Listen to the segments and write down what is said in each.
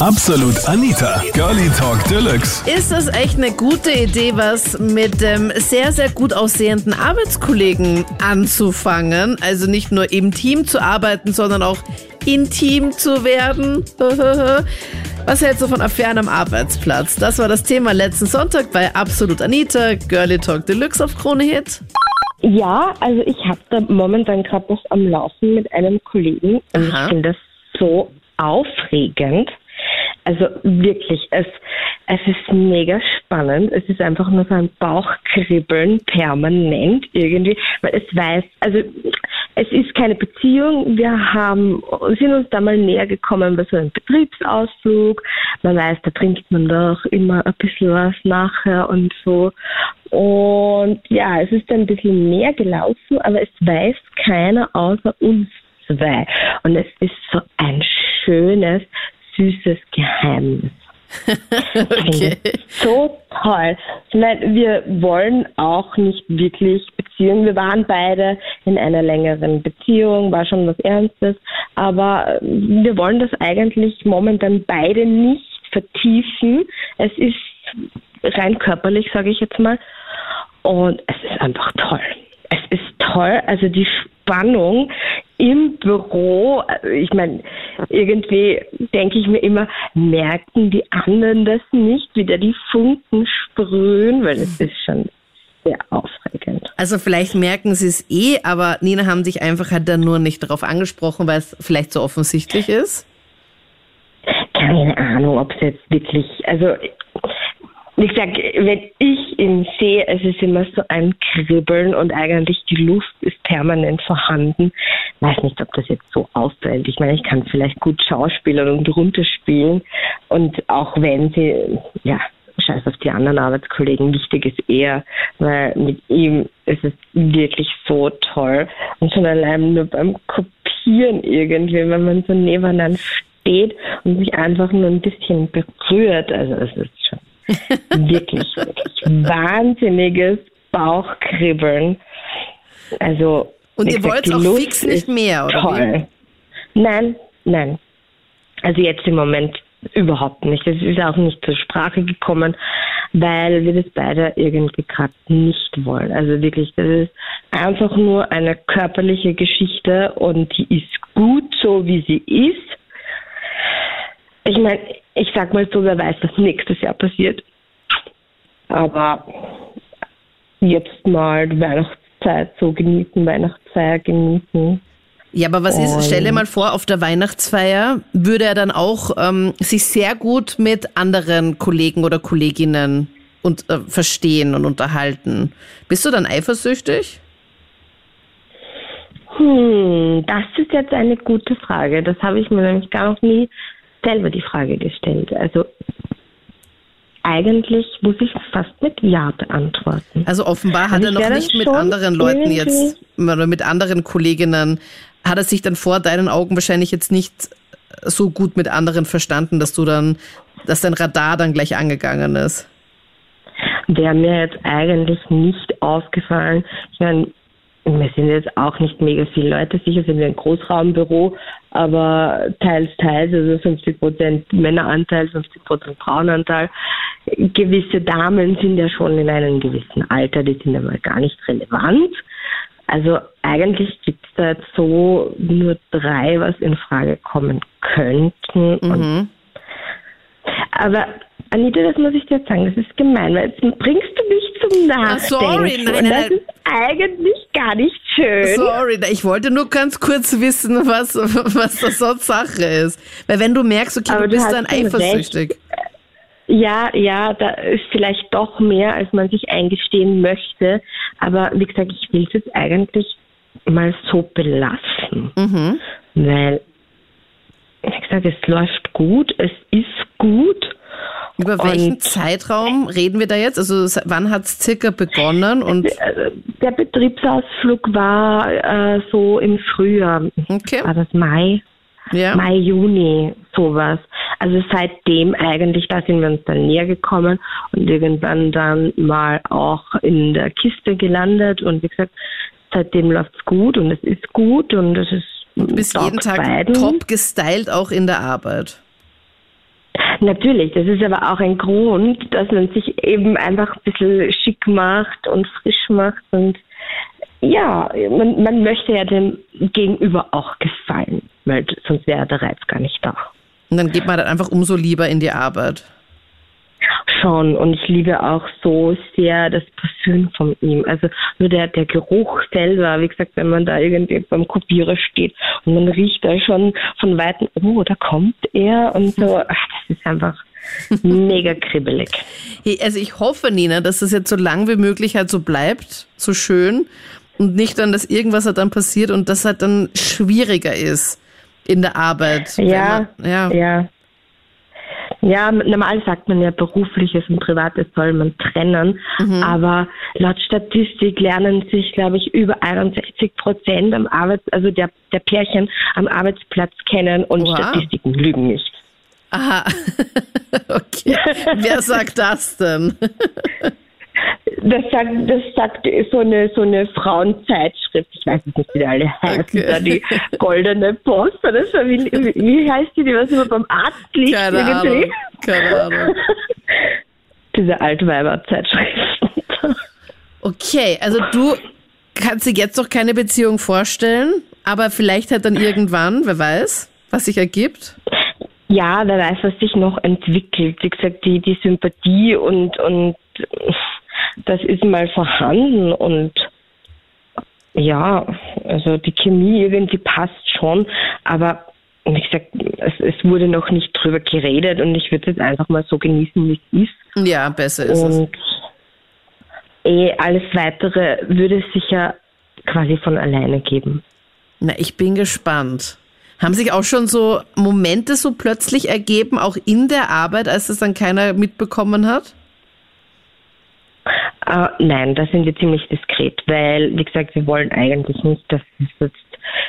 Absolut Anita, Girlie Talk Deluxe. Ist das echt eine gute Idee, was mit dem sehr, sehr gut aussehenden Arbeitskollegen anzufangen? Also nicht nur im Team zu arbeiten, sondern auch intim zu werden? Was hältst du von Affären am Arbeitsplatz? Das war das Thema letzten Sonntag bei Absolut Anita, Girlie Talk Deluxe auf Krone Hit. Ja, also ich habe da momentan gerade was am Laufen mit einem Kollegen und Aha. ich finde das so aufregend. Also wirklich, es, es ist mega spannend. Es ist einfach nur so ein Bauchkribbeln permanent irgendwie, weil es weiß, also es ist keine Beziehung. Wir haben, sind uns da mal näher gekommen bei so einem Betriebsausflug. Man weiß, da trinkt man doch immer ein bisschen was nachher und so. Und ja, es ist ein bisschen mehr gelaufen, aber es weiß keiner außer uns zwei. Und es ist so ein schönes, süßes Geheimnis. Okay. So toll. Ich meine, wir wollen auch nicht wirklich Beziehungen. Wir waren beide in einer längeren Beziehung, war schon was Ernstes, aber wir wollen das eigentlich momentan beide nicht vertiefen. Es ist rein körperlich, sage ich jetzt mal. Und es ist einfach toll. Es ist toll, also die Spannung im Büro, ich meine, irgendwie denke ich mir immer, merken die anderen das nicht, wie da die Funken sprühen, weil es ist schon sehr aufregend. Also vielleicht merken sie es eh, aber Nina haben sich einfach halt dann nur nicht darauf angesprochen, weil es vielleicht so offensichtlich ist. Keine Ahnung, ob es jetzt wirklich, also wie gesagt, wenn ich ihn sehe, es ist immer so ein Kribbeln und eigentlich die Luft ist permanent vorhanden. Weiß nicht, ob das jetzt so auffällt. Ich meine, ich kann vielleicht gut schauspielern und runterspielen und auch wenn sie, ja, scheiß auf die anderen Arbeitskollegen, wichtig ist eher, weil mit ihm ist es wirklich so toll und schon allein nur beim Kopieren irgendwie, wenn man so nebeneinander steht und sich einfach nur ein bisschen berührt, also es ist schon wirklich, wirklich wahnsinniges Bauchkribbeln. Also Und wie ihr wollt auch Luft fix nicht mehr, oder Toll. Nein, nein. Also jetzt im Moment überhaupt nicht. Es ist auch nicht zur Sprache gekommen, weil wir das beide irgendwie gerade nicht wollen. Also wirklich, das ist einfach nur eine körperliche Geschichte und die ist gut so, wie sie ist. Ich meine, ich sag mal so, wer weiß, was nächstes Jahr passiert. Aber jetzt mal Weihnachtszeit so genießen, Weihnachtsfeier genießen. Ja, aber was ist, stell dir mal vor, auf der Weihnachtsfeier würde er dann auch ähm, sich sehr gut mit anderen Kollegen oder Kolleginnen und äh, verstehen und unterhalten. Bist du dann eifersüchtig? Hm, das ist jetzt eine gute Frage. Das habe ich mir nämlich gar noch nie selber die Frage gestellt. Also eigentlich muss ich fast mit Ja beantworten. Also offenbar hat Also er noch nicht mit anderen Leuten jetzt oder mit anderen Kolleginnen, hat er sich dann vor deinen Augen wahrscheinlich jetzt nicht so gut mit anderen verstanden, dass du dann, dass dein Radar dann gleich angegangen ist. Wäre mir jetzt eigentlich nicht aufgefallen. Ich meine, wir sind jetzt auch nicht mega viele Leute, sicher sind wir ein Großraumbüro, aber teils, teils, also 50 Prozent Männeranteil, 50 Prozent Frauenanteil. Gewisse Damen sind ja schon in einem gewissen Alter, die sind aber gar nicht relevant. Also eigentlich gibt es da jetzt so nur drei, was in Frage kommen könnten. Mhm. aber Anita, das muss ich dir jetzt sagen, das ist gemein, weil jetzt bringst du mich zum Ah, Nachdenken. sorry, nein, nein, das ist eigentlich gar nicht schön. Sorry, ich wollte nur ganz kurz wissen, was, was das sonst Sache ist. Weil wenn du merkst, okay, Aber du bist dann eifersüchtig. Ja, ja, da ist vielleicht doch mehr, als man sich eingestehen möchte. Aber wie gesagt, ich will es jetzt eigentlich mal so belassen. Mhm. Weil, wie gesagt, es läuft gut, es ist gut. Über welchen Und- Zeitraum reden wir da jetzt? Also wann hat es circa begonnen? Und Äh, Der Betriebsausflug war äh, so im Frühjahr. okay, War das Mai? ja. Mai, Juni, sowas. Also seitdem eigentlich, da sind wir uns dann näher gekommen und irgendwann dann mal auch in der Kiste gelandet und wie gesagt, seitdem läuft's gut und es ist gut und es ist Du bist jeden Tag beiden. top gestylt, auch in der Arbeit. Natürlich, das ist aber auch ein Grund, dass man sich eben einfach ein bisschen schick macht und frisch macht und ja, man, man möchte ja dem Gegenüber auch gefallen, weil sonst wäre der Reiz gar nicht da. Und dann geht man dann einfach umso lieber in die Arbeit. Schon und ich liebe auch so sehr das Parfüm von ihm. Also nur der, der Geruch selber, wie gesagt, wenn man da irgendwie beim Kopierer steht und man riecht da schon von Weitem, oh, da kommt er und so, ach, das ist einfach mega kribbelig. Hey, also ich hoffe, Nina, dass das jetzt so lang wie möglich halt so bleibt, so schön und nicht dann, dass irgendwas halt dann passiert und das halt dann schwieriger ist in der Arbeit. Ja, man, ja. ja. Ja, normal sagt man ja, berufliches und privates soll man trennen. Mhm. Aber laut Statistik lernen sich, glaube ich, über 61 Prozent am Arbeits-, also der, der Pärchen am Arbeitsplatz kennen und Oha. Statistiken lügen nicht. Aha. okay. Wer sagt das denn? Das sagt, das sagt so eine, so eine Frauenzeitschrift, ich weiß nicht, wie die alle heißen, okay. da die Goldene Post oder so, wie, wie heißt die, die was immer beim Arzt liegt? Keine irgendwie? Ahnung, keine Ahnung. Diese Altweiber-Zeitschrift. Okay, also du kannst dir jetzt noch keine Beziehung vorstellen, aber vielleicht halt dann irgendwann, wer weiß, was sich ergibt? Ja, wer weiß, was sich noch entwickelt. Wie gesagt, die, die Sympathie und, und das ist mal vorhanden und ja, also die Chemie irgendwie passt schon, aber wie gesagt, es, es wurde noch nicht drüber geredet und ich würde es jetzt einfach mal so genießen, wie es ist. Ja, besser ist und es. Eh, alles weitere würde es sicher quasi von alleine geben. Na, ich bin gespannt. Haben sich auch schon so Momente so plötzlich ergeben, auch in der Arbeit, als es dann keiner mitbekommen hat? Uh, nein, da sind wir ziemlich diskret, weil, wie gesagt, wir wollen eigentlich nicht, dass jetzt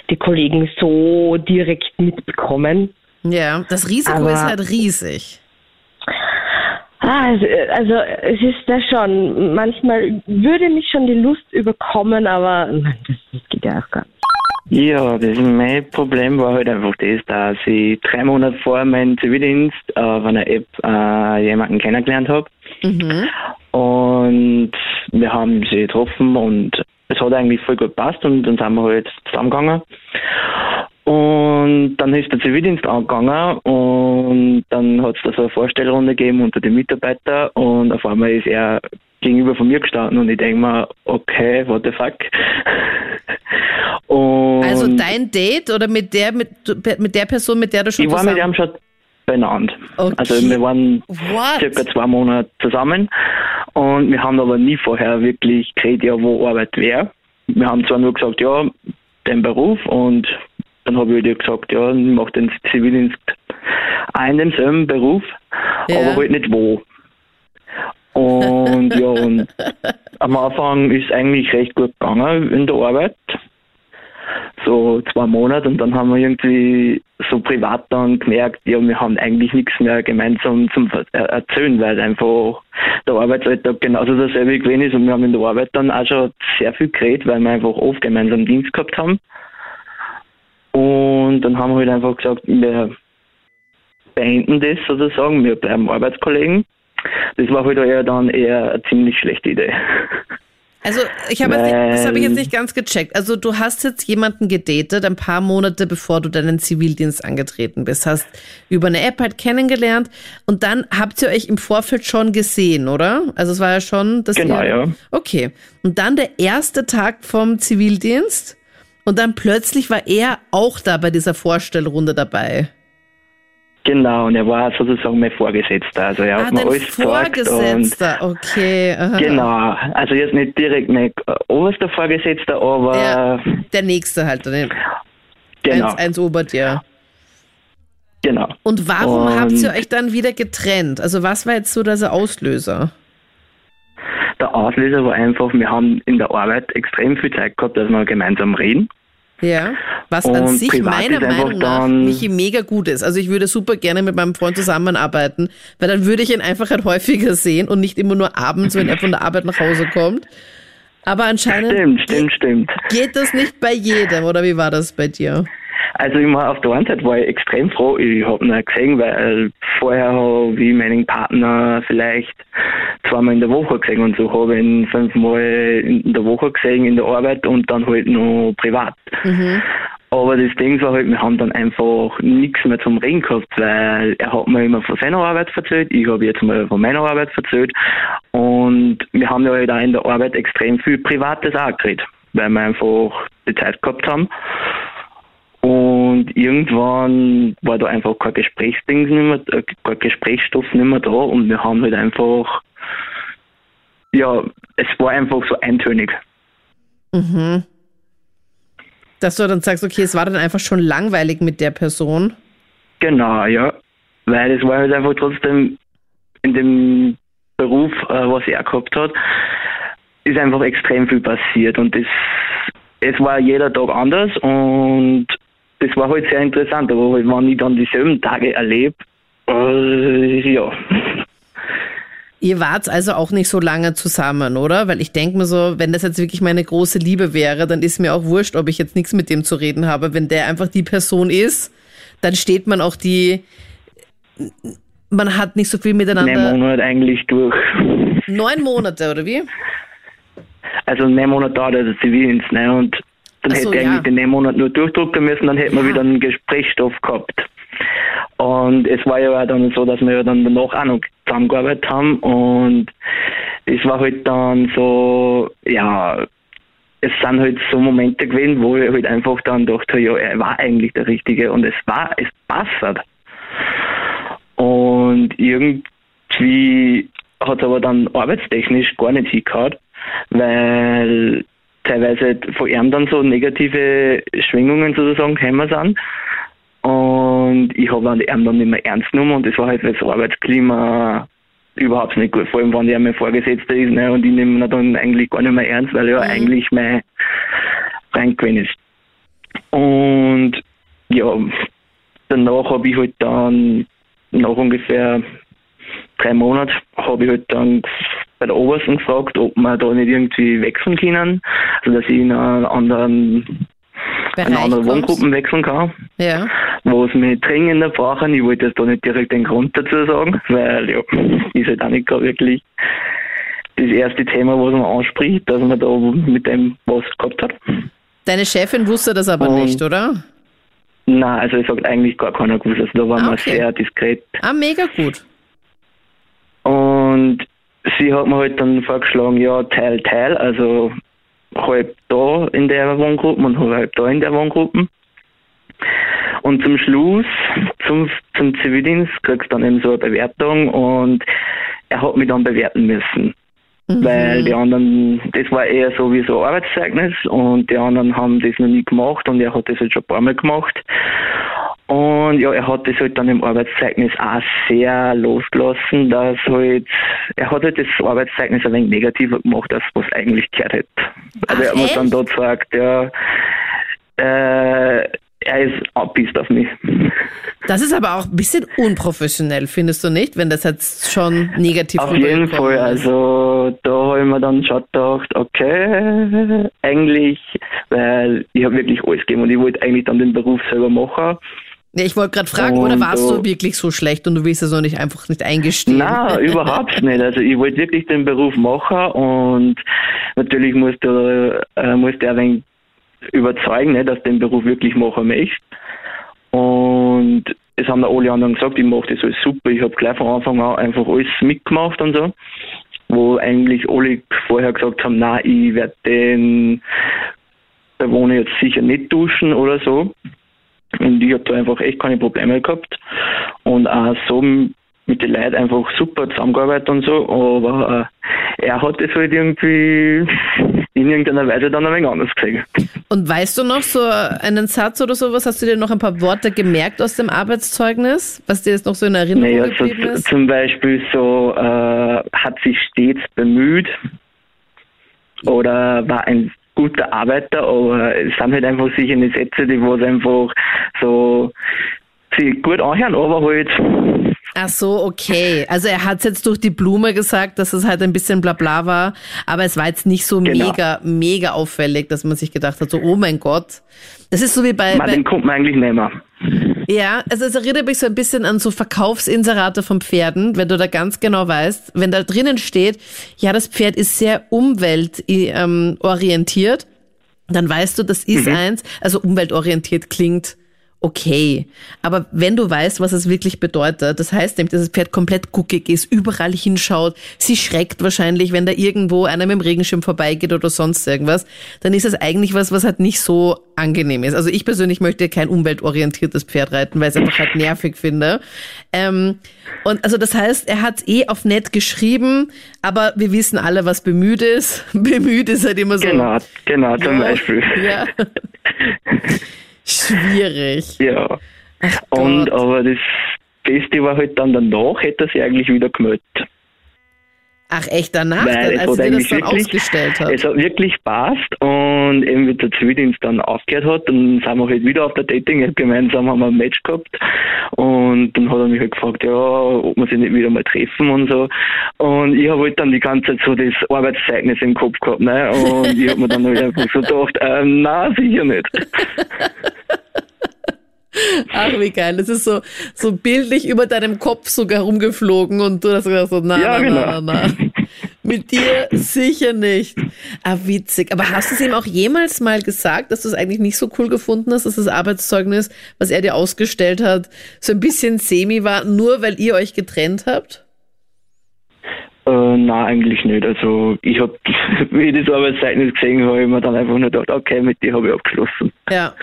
die Kollegen so direkt mitbekommen. Ja, das Risiko Aber, ist halt riesig. Ah, also, also, es ist da schon, manchmal würde mich schon die Lust überkommen, aber nein, das, das geht ja auch gar nicht. Ja, das mein Problem war halt einfach das, dass ich drei Monate vor meinem Zivildienst auf einer App äh, jemanden kennengelernt habe. Mhm. Und wir haben sie getroffen und es hat eigentlich voll gut gepasst und dann sind wir halt zusammengegangen. Und dann ist der Zivildienst angegangen und dann hat es da so eine Vorstellrunde gegeben unter den Mitarbeitern und auf einmal ist er gegenüber von mir gestanden und ich denke mir, okay, what the fuck. Und also dein Date oder mit der, mit, mit der Person, mit der du schon Ich war mit ihm schon benannt. Okay. Also wir waren What? circa zwei Monate zusammen und wir haben aber nie vorher wirklich geredet, ja, wo Arbeit wäre. Wir haben zwar nur gesagt, ja, den Beruf und dann habe ich dir gesagt, ja, ich mache den Zivildienst auch in demselben Beruf, ja. aber halt nicht wo. Und ja, und am Anfang ist eigentlich recht gut gegangen in der Arbeit so zwei Monate und dann haben wir irgendwie so privat dann gemerkt, ja, wir haben eigentlich nichts mehr gemeinsam zum Erzählen, weil einfach der Arbeitsalltag genauso dasselbe gewesen ist und wir haben in der Arbeit dann auch schon sehr viel geredet, weil wir einfach oft gemeinsam Dienst gehabt haben. Und dann haben wir halt einfach gesagt, wir beenden das sozusagen, wir bleiben Arbeitskollegen. Das war halt eher dann eher eine ziemlich schlechte Idee. Also ich habe das habe ich jetzt nicht ganz gecheckt. Also du hast jetzt jemanden gedatet, ein paar Monate bevor du deinen Zivildienst angetreten bist, hast über eine App halt kennengelernt und dann habt ihr euch im Vorfeld schon gesehen, oder? Also es war ja schon das. Genau, ihr, ja. Okay. Und dann der erste Tag vom Zivildienst und dann plötzlich war er auch da bei dieser Vorstellrunde dabei. Genau, und er war sozusagen mein Vorgesetzter. Also er ah, hat mir alles Vorgesetzter, okay. Aha. Genau, also jetzt nicht direkt mein oberster Vorgesetzter, aber... Ja, der nächste halt, den genau. eins, eins ober dir. Genau. Und warum und habt ihr euch dann wieder getrennt? Also was war jetzt so der Auslöser? Der Auslöser war einfach, wir haben in der Arbeit extrem viel Zeit gehabt, dass wir gemeinsam reden. Ja, was an sich meiner Meinung nach Michi mega gut ist. Also ich würde super gerne mit meinem Freund zusammenarbeiten, weil dann würde ich ihn einfach halt häufiger sehen und nicht immer nur abends, wenn er von der Arbeit nach Hause kommt. Aber anscheinend stimmt, stimmt, stimmt. geht das nicht bei jedem, oder wie war das bei dir? Also immer auf der einen Seite war ich extrem froh. Ich habe ihn gesehen, weil vorher habe ich meinen Partner vielleicht zweimal in der Woche gesehen und so habe ich ihn fünfmal in der Woche gesehen in der Arbeit und dann halt noch privat. Mhm. Aber das Ding war halt, wir haben dann einfach nichts mehr zum Reden gehabt, weil er hat mir immer von seiner Arbeit erzählt, ich habe jetzt mal von meiner Arbeit erzählt und wir haben ja halt auch in der Arbeit extrem viel Privates auch geredet, weil wir einfach die Zeit gehabt haben. Und irgendwann war da einfach kein Gesprächsding nicht mehr, äh, kein Gesprächsstoff nicht mehr da und wir haben halt einfach, ja, es war einfach so eintönig. Mhm. Dass du dann sagst, okay, es war dann einfach schon langweilig mit der Person. Genau, ja. Weil es war halt einfach trotzdem in dem Beruf, äh, was er gehabt hat, ist einfach extrem viel passiert und das, es war jeder Tag anders und das war halt sehr interessant, aber halt, wenn ich dann dieselben Tage erlebe, äh, ja. Ihr wart also auch nicht so lange zusammen, oder? Weil ich denke mir so, wenn das jetzt wirklich meine große Liebe wäre, dann ist mir auch wurscht, ob ich jetzt nichts mit dem zu reden habe. Wenn der einfach die Person ist, dann steht man auch die. Man hat nicht so viel miteinander. Neun Monate eigentlich durch. Neun Monate, oder wie? Also neun Monate dauert der Zivildienst, ne? Und dann so, hätte ja. eigentlich den neun Monat nur durchdrucken müssen, dann hätten wir ja. wieder einen Gesprächsstoff gehabt. Und es war ja dann so, dass wir ja dann danach auch noch zusammengearbeitet haben und es war halt dann so, ja, es sind halt so Momente gewesen, wo ich halt einfach dann dachte, ja, er war eigentlich der Richtige und es war, es passt. Und irgendwie hat es aber dann arbeitstechnisch gar nicht hingehauen, weil teilweise von ihm dann so negative Schwingungen sozusagen gekommen sind. Und ich habe ihn dann nicht mehr ernst genommen und das war halt das Arbeitsklima überhaupt nicht gut. Vor allem, wenn er mein Vorgesetzter ist ne, und ich nehme ihn dann eigentlich gar nicht mehr ernst, weil er mhm. eigentlich mein Freund gewesen ist. Und ja, danach habe ich halt dann nach ungefähr drei Monaten habe ich halt dann bei der Obersten gefragt, ob wir da nicht irgendwie wechseln können, also dass ich in einer anderen Bereich in andere Wohngruppen wechseln kann. Ja. Was mich dringender brauchen. Ich wollte jetzt da nicht direkt den Grund dazu sagen, weil ja, ist halt auch nicht gerade wirklich das erste Thema, was man anspricht, dass man da mit dem was gehabt hat. Deine Chefin wusste das aber Und nicht, oder? Nein, also ich sage eigentlich gar keiner gewusst. Also da war ah, okay. sehr diskret. Ah, mega gut. Und sie hat mir halt dann vorgeschlagen, ja, Teil, Teil, also halb da in der Wohngruppe und halb da in der Wohngruppe. Und zum Schluss, zum, zum Zivildienst, kriegst du dann eben so eine Bewertung und er hat mich dann bewerten müssen. Mhm. Weil die anderen, das war eher so wie so ein Arbeitszeugnis und die anderen haben das noch nie gemacht und er hat das halt schon ein paar Mal gemacht. Und ja, er hat das halt dann im Arbeitszeugnis auch sehr losgelassen, dass halt, er hat halt das Arbeitszeugnis ein wenig negativer gemacht, als was eigentlich gehört hätte. Also Ach, er hat mir dann dort gesagt, ja, äh, er ist abbiest auf mich. Das ist aber auch ein bisschen unprofessionell, findest du nicht, wenn das jetzt schon negativ Auf jeden Fall, also da habe ich mir dann schon gedacht, okay, eigentlich, weil ich habe wirklich alles gegeben und ich wollte eigentlich dann den Beruf selber machen. Ich wollte gerade fragen, und oder warst du wirklich so schlecht und du willst es noch nicht einfach nicht eingestehen? Nein, überhaupt nicht. Also ich wollte wirklich den Beruf machen und natürlich musste, äh, musste er ein wenig überzeugen, ne, dass ich den Beruf wirklich machen möchte. Und es haben alle anderen gesagt, ich mache das alles super. Ich habe gleich von Anfang an einfach alles mitgemacht und so. Wo eigentlich alle vorher gesagt haben, nein, ich werde den Bewohner jetzt sicher nicht duschen oder so. Und ich habe da einfach echt keine Probleme gehabt. Und auch so mit den Leuten einfach super zusammengearbeitet und so, aber äh, er hat es halt irgendwie in irgendeiner Weise dann ein wenig anders gesehen. Und weißt du noch so einen Satz oder sowas? Hast du dir noch ein paar Worte gemerkt aus dem Arbeitszeugnis, was dir jetzt noch so in Erinnerung naja, geblieben so, ist? Zum Beispiel so, äh, hat sich stets bemüht oder war ein guter Arbeiter, aber es sind halt einfach sicher eine Sätze, die was einfach so sich gut anhören, aber halt Ach so, okay. Also er hat jetzt durch die Blume gesagt, dass es halt ein bisschen Blabla war, aber es war jetzt nicht so Genau. mega, mega auffällig, dass man sich gedacht hat, so, oh mein Gott. Das ist so wie bei, man, bei den kommt man eigentlich nicht mehr. Ja, also es erinnert mich so ein bisschen an so Verkaufsinserate von Pferden, wenn du da ganz genau weißt, wenn da drinnen steht, ja, das Pferd ist sehr umweltorientiert, dann weißt du, das ist eins, also umweltorientiert klingt okay. Aber wenn du weißt, was es wirklich bedeutet, das heißt nämlich, dass das Pferd komplett guckig ist, überall hinschaut, sie schreckt wahrscheinlich, wenn da irgendwo einer mit dem Regenschirm vorbeigeht oder sonst irgendwas, dann ist das eigentlich was, was halt nicht so angenehm ist. Also ich persönlich möchte kein umweltorientiertes Pferd reiten, weil ich es einfach halt nervig finde. Ähm, und also das heißt, er hat eh auf nett geschrieben, aber wir wissen alle, was bemüht ist. bemüht ist halt immer so. Genau, genau, zum Ja, Beispiel. Ja. Schwierig. Ja. Ach Und Gott. aber das Beste war halt dann danach, hätte er sich eigentlich wieder gemeldet. Ach echt danach, Weil dann, es als er das dann wirklich, ausgestellt hat. es hat wirklich passt und eben wie der Zivildienst dann aufgehört hat, dann sind wir halt wieder auf der Dating-App gemeinsam, haben wir ein Match gehabt und dann hat er mich halt gefragt, ja, ob wir sich nicht wieder mal treffen und so und ich habe halt dann die ganze Zeit so das Arbeitszeugnis im Kopf gehabt, ne, und ich habe mir dann halt einfach so gedacht, ähm, na sicher nicht. Ach, wie geil. Das ist so, so bildlich über deinem Kopf sogar rumgeflogen und du hast gesagt so, na, Ja, na, genau. na, na, na. Mit dir sicher nicht. Ah, witzig. Aber hast du es ihm auch jemals mal gesagt, dass du es eigentlich nicht so cool gefunden hast, dass das Arbeitszeugnis, was er dir ausgestellt hat, so ein bisschen semi war, nur weil ihr euch getrennt habt? Äh, na eigentlich nicht. Also ich habe, wie ich das Arbeitszeugnis gesehen habe, ich mir dann einfach nur gedacht, okay, mit dir habe ich abgeschlossen. Ja.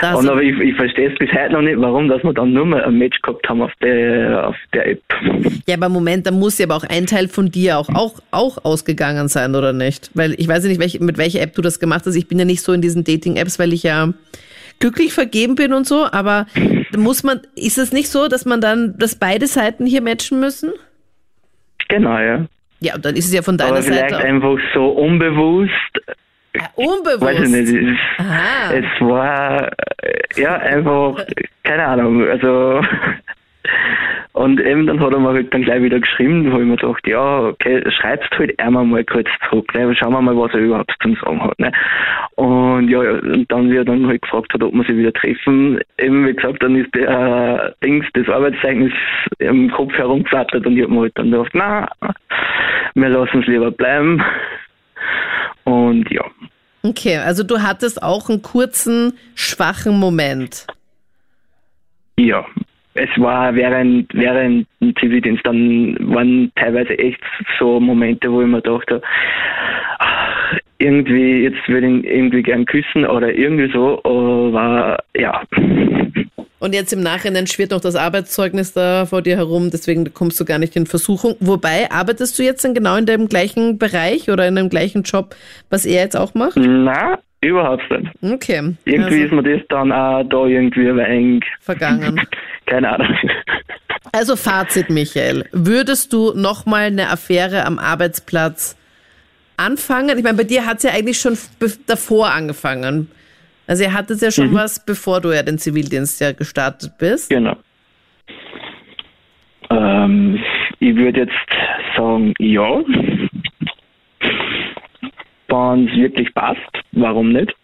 Das, Und aber ich, ich verstehe es bis heute noch nicht, warum, dass wir dann nur mal ein Match gehabt haben auf der, auf der App. Ja, aber Moment, da muss ja aber auch ein Teil von dir auch, auch, auch ausgegangen sein, oder nicht? Weil ich weiß ja nicht, welch, mit welcher App du das gemacht hast. Ich bin ja nicht so in diesen Dating-Apps, weil ich ja glücklich vergeben bin und so, aber muss man, ist es nicht so, dass man dann, dass beide Seiten hier matchen müssen? Genau, ja. Ja, und dann ist es ja von deiner Aber vielleicht Seite auch, einfach so unbewusst, ah, unbewusst. weiß ich nicht, es, Aha. es war, äh, ja, einfach, keine Ahnung, also, und eben dann hat er mir halt dann gleich wieder geschrieben, habe ich mir gedacht, ja, okay, schreibst halt einmal mal kurz zurück, ne? schauen wir mal, was er überhaupt zum Sagen hat, ne? Und ja, und dann, wie er dann halt gefragt hat, ob wir sich wieder treffen, eben wie gesagt, dann ist der äh, Dings, das Arbeitszeugnis im Kopf herumgeflattert und ich habe mir halt dann gedacht, na, wir lassen es lieber bleiben. Und ja, Okay, also du hattest auch einen kurzen, schwachen Moment. ja. Es war während, während dem Zivildienst, dann waren teilweise echt so Momente, wo ich mir dachte, ach, irgendwie, jetzt würde ich ihn irgendwie gern küssen oder irgendwie so, aber ja. Und jetzt im Nachhinein schwirrt noch das Arbeitszeugnis da vor dir herum, deswegen kommst du gar nicht in Versuchung. Wobei, arbeitest du jetzt dann genau in dem gleichen Bereich oder in dem gleichen Job, was er jetzt auch macht? Na, überhaupt nicht. Okay. Irgendwie ist also, mir das dann auch da irgendwie ein wenig, vergangen. keine Ahnung. Also Fazit, Michael. Würdest du nochmal eine Affäre am Arbeitsplatz anfangen? Ich meine, bei dir hat es ja eigentlich schon davor angefangen. Also ihr hattet ja schon was, bevor du ja den Zivildienst ja gestartet bist. Genau. Ähm, ich würde jetzt sagen, ja. Wenn es wirklich passt, warum nicht?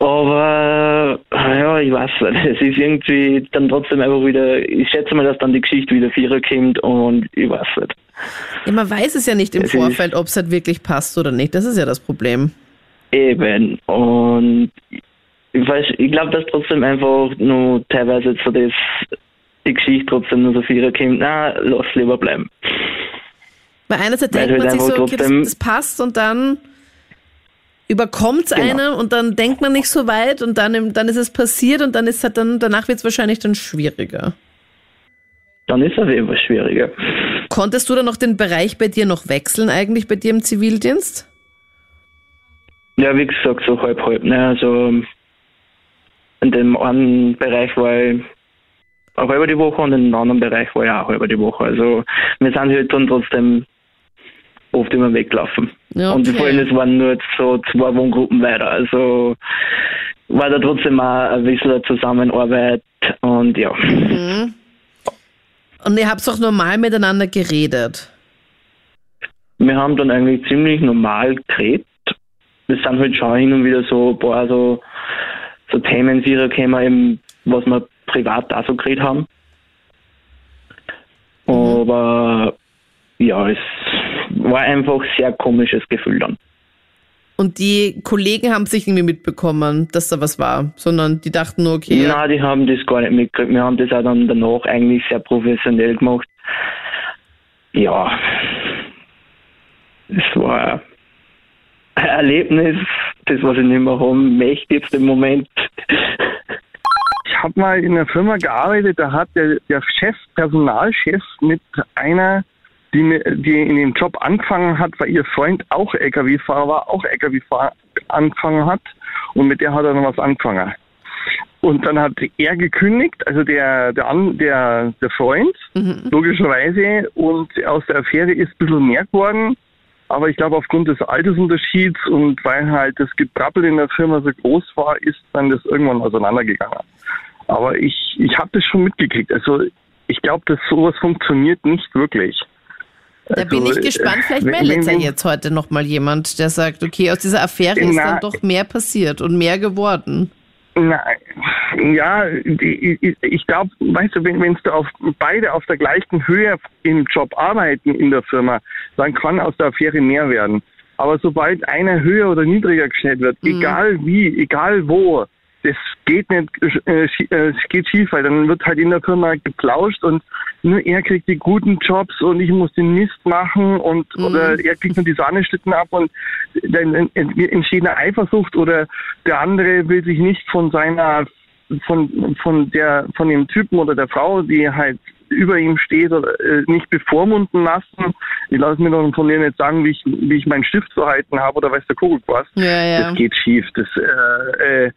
Aber ja, ich weiß nicht. Es ist irgendwie dann trotzdem einfach wieder, ich schätze mal, dass dann die Geschichte wieder vierer kommt und ich weiß nicht. Ja, man weiß es ja nicht im Es Vorfeld, ob es halt wirklich passt oder nicht. Das ist ja das Problem. Eben. Und ich weiß, ich glaube, dass trotzdem einfach nur teilweise so das, die Geschichte trotzdem nur so vierer kommt. Na, lass lieber bleiben. Weil einerseits Weil denkt man halt sich so, okay, das, das passt und dann überkommt Genau. einem und dann denkt man nicht so weit und dann, dann ist es passiert und dann ist halt dann, danach wird es wahrscheinlich dann schwieriger. Dann ist es eben schwieriger. Konntest du dann noch den Bereich bei dir noch wechseln eigentlich bei dir im Zivildienst? Ja, wie gesagt, so halb halb. Ne? Also in dem einen Bereich war ich eine halbe die Woche und in dem anderen Bereich war ich auch eine halbe die Woche. Also wir sind halt dann trotzdem oft immer weggelaufen. Ja, Und okay. vor allem, es waren nur so zwei Wohngruppen weiter. Also war da trotzdem auch ein bisschen Zusammenarbeit und ja. Mhm. Und ihr habt doch normal miteinander geredet. Wir haben dann eigentlich ziemlich normal geredet. Es sind halt schon hin und wieder so ein paar so, so Themen gekommen, eben, was wir privat auch so geredet haben. Aber ja, es war einfach ein sehr komisches Gefühl dann. Und die Kollegen haben sich irgendwie mitbekommen, dass da was war, sondern die dachten nur, okay. Nein, die haben das gar nicht mitgekriegt. Wir haben das auch dann danach eigentlich sehr professionell gemacht. Ja, es war ein Erlebnis, das, was ich nicht mehr haben möchte jetzt im Moment. Ich habe mal in einer Firma gearbeitet, da hat der, der Chef, Personalchef mit einer, die, mir- die in dem Job angefangen hat, weil ihr Freund auch LKW-Fahrer war, auch LKW-Fahrer angefangen hat und mit der hat er dann was angefangen. Und dann hat er gekündigt, also der, der, der, der Freund, logischerweise, und aus der Affäre ist ein bisschen mehr geworden. Aber ich glaube, aufgrund des Altersunterschieds und weil halt das Gebrabbel in der Firma so groß war, ist dann das irgendwann auseinandergegangen. Aber ich, ich habe das schon mitgekriegt. Also ich glaube, dass sowas funktioniert nicht wirklich. Da bin Also, ich gespannt, vielleicht wenn- meldet ja wenn- jetzt heute nochmal jemand, der sagt, okay, aus dieser Affäre ist dann doch mehr passiert und mehr geworden. Nein, ja, die- ich, ich glaube, weißt du, wenn wenn's du auf beide auf der gleichen Höhe im Job arbeiten in der Firma, dann kann aus der Affäre mehr werden. Aber sobald einer höher oder niedriger gestellt wird, egal wie, egal wo, das geht nicht, äh, äh, es geht schief, weil dann wird halt in der Firma geplauscht und nur er kriegt die guten Jobs und ich muss den Mist machen und oder er kriegt nur die Sahneschlitten ab und dann ent- entsteht eine Eifersucht oder der andere will sich nicht von seiner von von der von dem Typen oder der Frau, die halt über ihm steht oder äh, nicht bevormunden lassen. Ich lasse mir doch von denen nicht sagen, wie ich wie ich meinen Stift zu halten habe oder weiß der Kuckuck was. Ja, ja. Das geht schief. Das äh, äh,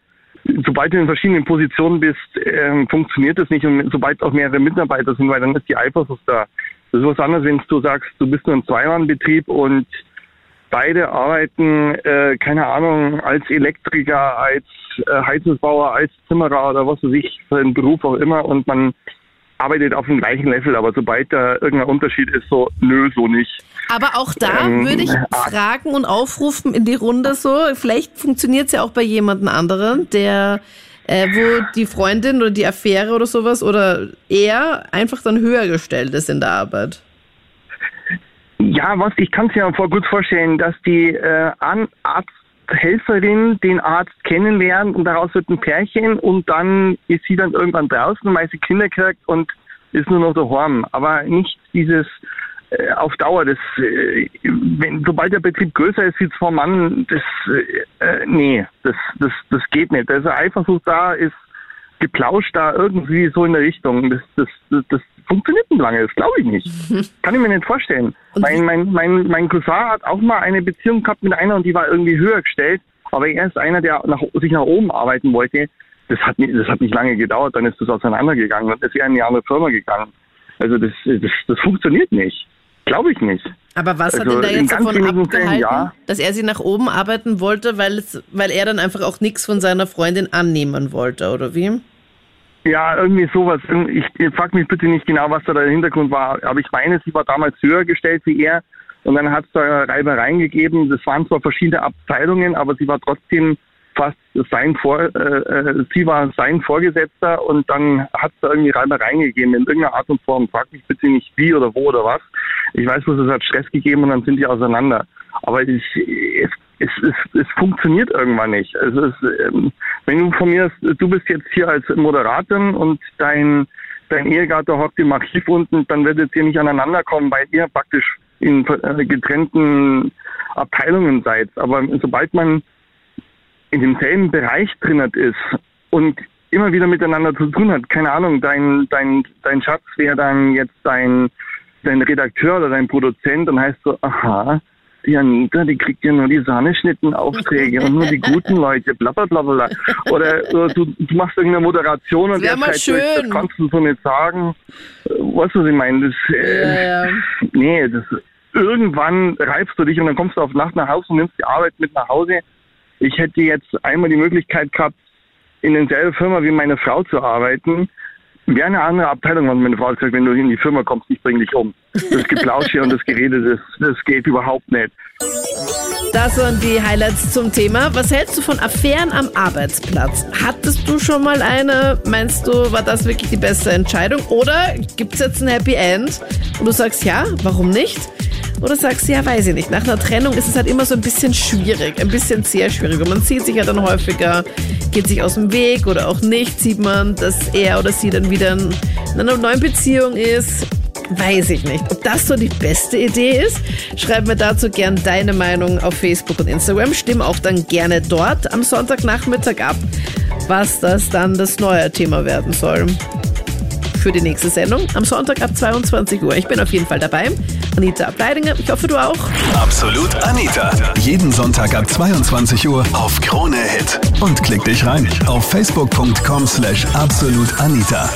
sobald du in verschiedenen Positionen bist, ähm, funktioniert das nicht und sobald auch mehrere Mitarbeiter sind, weil dann ist die Eifersucht da. Das ist was anderes, wenn du sagst, du bist nur ein Zweimannbetrieb und beide arbeiten, äh, keine Ahnung, als Elektriker, als äh, Heizungsbauer, als Zimmerer oder was weiß ich, für einen Beruf auch immer und man arbeitet auf dem gleichen Level, aber sobald da irgendein Unterschied ist, so, nö, so nicht. Aber auch da Ähm, würde ich fragen und aufrufen in die Runde so, vielleicht funktioniert es ja auch bei jemandem anderen, der, äh, wo die Freundin oder die Affäre oder sowas oder er einfach dann höher gestellt ist in der Arbeit. Ja, was ich kann es mir voll gut vorstellen, dass die äh, An Arzthelferin den Arzt kennenlernt und daraus wird ein Pärchen und dann ist sie dann irgendwann draußen, weil sie Kinder kriegt und ist nur noch daheim. Aber nicht dieses äh, auf Dauer. Das, äh, wenn, sobald der Betrieb größer ist wie zwei Mann, das, äh, äh, nee, das, das, das geht nicht. Also Eifersucht da ist geplauscht da irgendwie so in der Richtung. Das, das, das, das funktioniert nicht lange, das glaube ich nicht. Kann ich mir nicht vorstellen. Mein, mein, mein, mein Cousin hat auch mal eine Beziehung gehabt mit einer und die war irgendwie höher gestellt, aber er ist einer, der nach, sich nach oben arbeiten wollte. Das hat, nicht, das hat nicht lange gedauert, dann ist das auseinandergegangen und ist er in eine andere Firma gegangen. Also das, das, das funktioniert nicht. Glaube ich nicht. Aber was hat Also ihn da jetzt davon wenigen Fällen abgehalten, ja. dass er sie nach oben arbeiten wollte, weil, es, weil er dann einfach auch nichts von seiner Freundin annehmen wollte, oder wie? Ja, irgendwie sowas. Ich, ich frag mich bitte nicht genau, was da der Hintergrund war, aber ich meine, sie war damals höher gestellt wie er und dann hat es da Reibereien gegeben. Das waren zwar verschiedene Abteilungen, aber sie war trotzdem fast sein Vor äh, äh, sie war sein Vorgesetzter und dann hat es da irgendwie Reibereien gegeben in irgendeiner Art und Form. Frag mich bitte nicht wie oder wo oder was. Ich weiß bloß, es hat Stress gegeben und dann sind die auseinander. Aber ich, es, es, es, funktioniert irgendwann nicht. Es, ähm, wenn du von mir, du bist jetzt hier als Moderatin und dein, dein Ehegatter hockt im Archiv unten, dann werdet ihr nicht aneinander kommen, weil ihr praktisch in äh, getrennten Abteilungen seid. Aber sobald man in demselben Bereich drinnen ist und immer wieder miteinander zu tun hat, keine Ahnung, dein, dein, dein Schatz wäre dann jetzt dein, dein Redakteur oder dein Produzent, dann heißt so, aha, die Anita, die kriegt ja nur die Sahneschnitten-Aufträge und nur die guten Leute, bla bla bla bla. Oder, oder du, du machst irgendeine Moderation und der mal schreit durch, schön. das kannst du so nicht sagen. Äh, Weißt du, was ich meine? Das, äh, Ja, ja. Nee, das, irgendwann reibst du dich und dann kommst du auf Nacht nach Hause und nimmst die Arbeit mit nach Hause. Ich hätte jetzt einmal die Möglichkeit gehabt, in denselben Firma wie meine Frau zu arbeiten, wäre eine andere Abteilung, hat meine Frau gesagt, wenn du in die Firma kommst, ich bring dich um. Das Geplausche und das Gerede, das, das geht überhaupt nicht. Das waren die Highlights zum Thema. Was hältst du von Affären am Arbeitsplatz? Hattest du schon mal eine? Meinst du, war das wirklich die beste Entscheidung? Oder gibt es jetzt ein Happy End und du sagst ja, warum nicht? Oder sagst du, ja, weiß ich nicht. Nach einer Trennung ist es halt immer so ein bisschen schwierig, ein bisschen sehr schwierig. Und man sieht sich ja dann häufiger, geht sich aus dem Weg oder auch nicht, sieht man, dass er oder sie dann wieder in einer neuen Beziehung ist. Weiß ich nicht. Ob das so die beste Idee ist? Schreib mir dazu gern deine Meinung auf Facebook und Instagram. Stimm auch dann gerne dort am Sonntagnachmittag ab, was das dann das neue Thema werden soll. Für die nächste Sendung am Sonntag ab 22 Uhr. Ich bin auf jeden Fall dabei. Anita Ableidinger, ich hoffe du auch. Absolut Anita. Jeden Sonntag ab 22 Uhr auf Krone Hit. Und klick dich rein auf facebook.com slash absolutanita.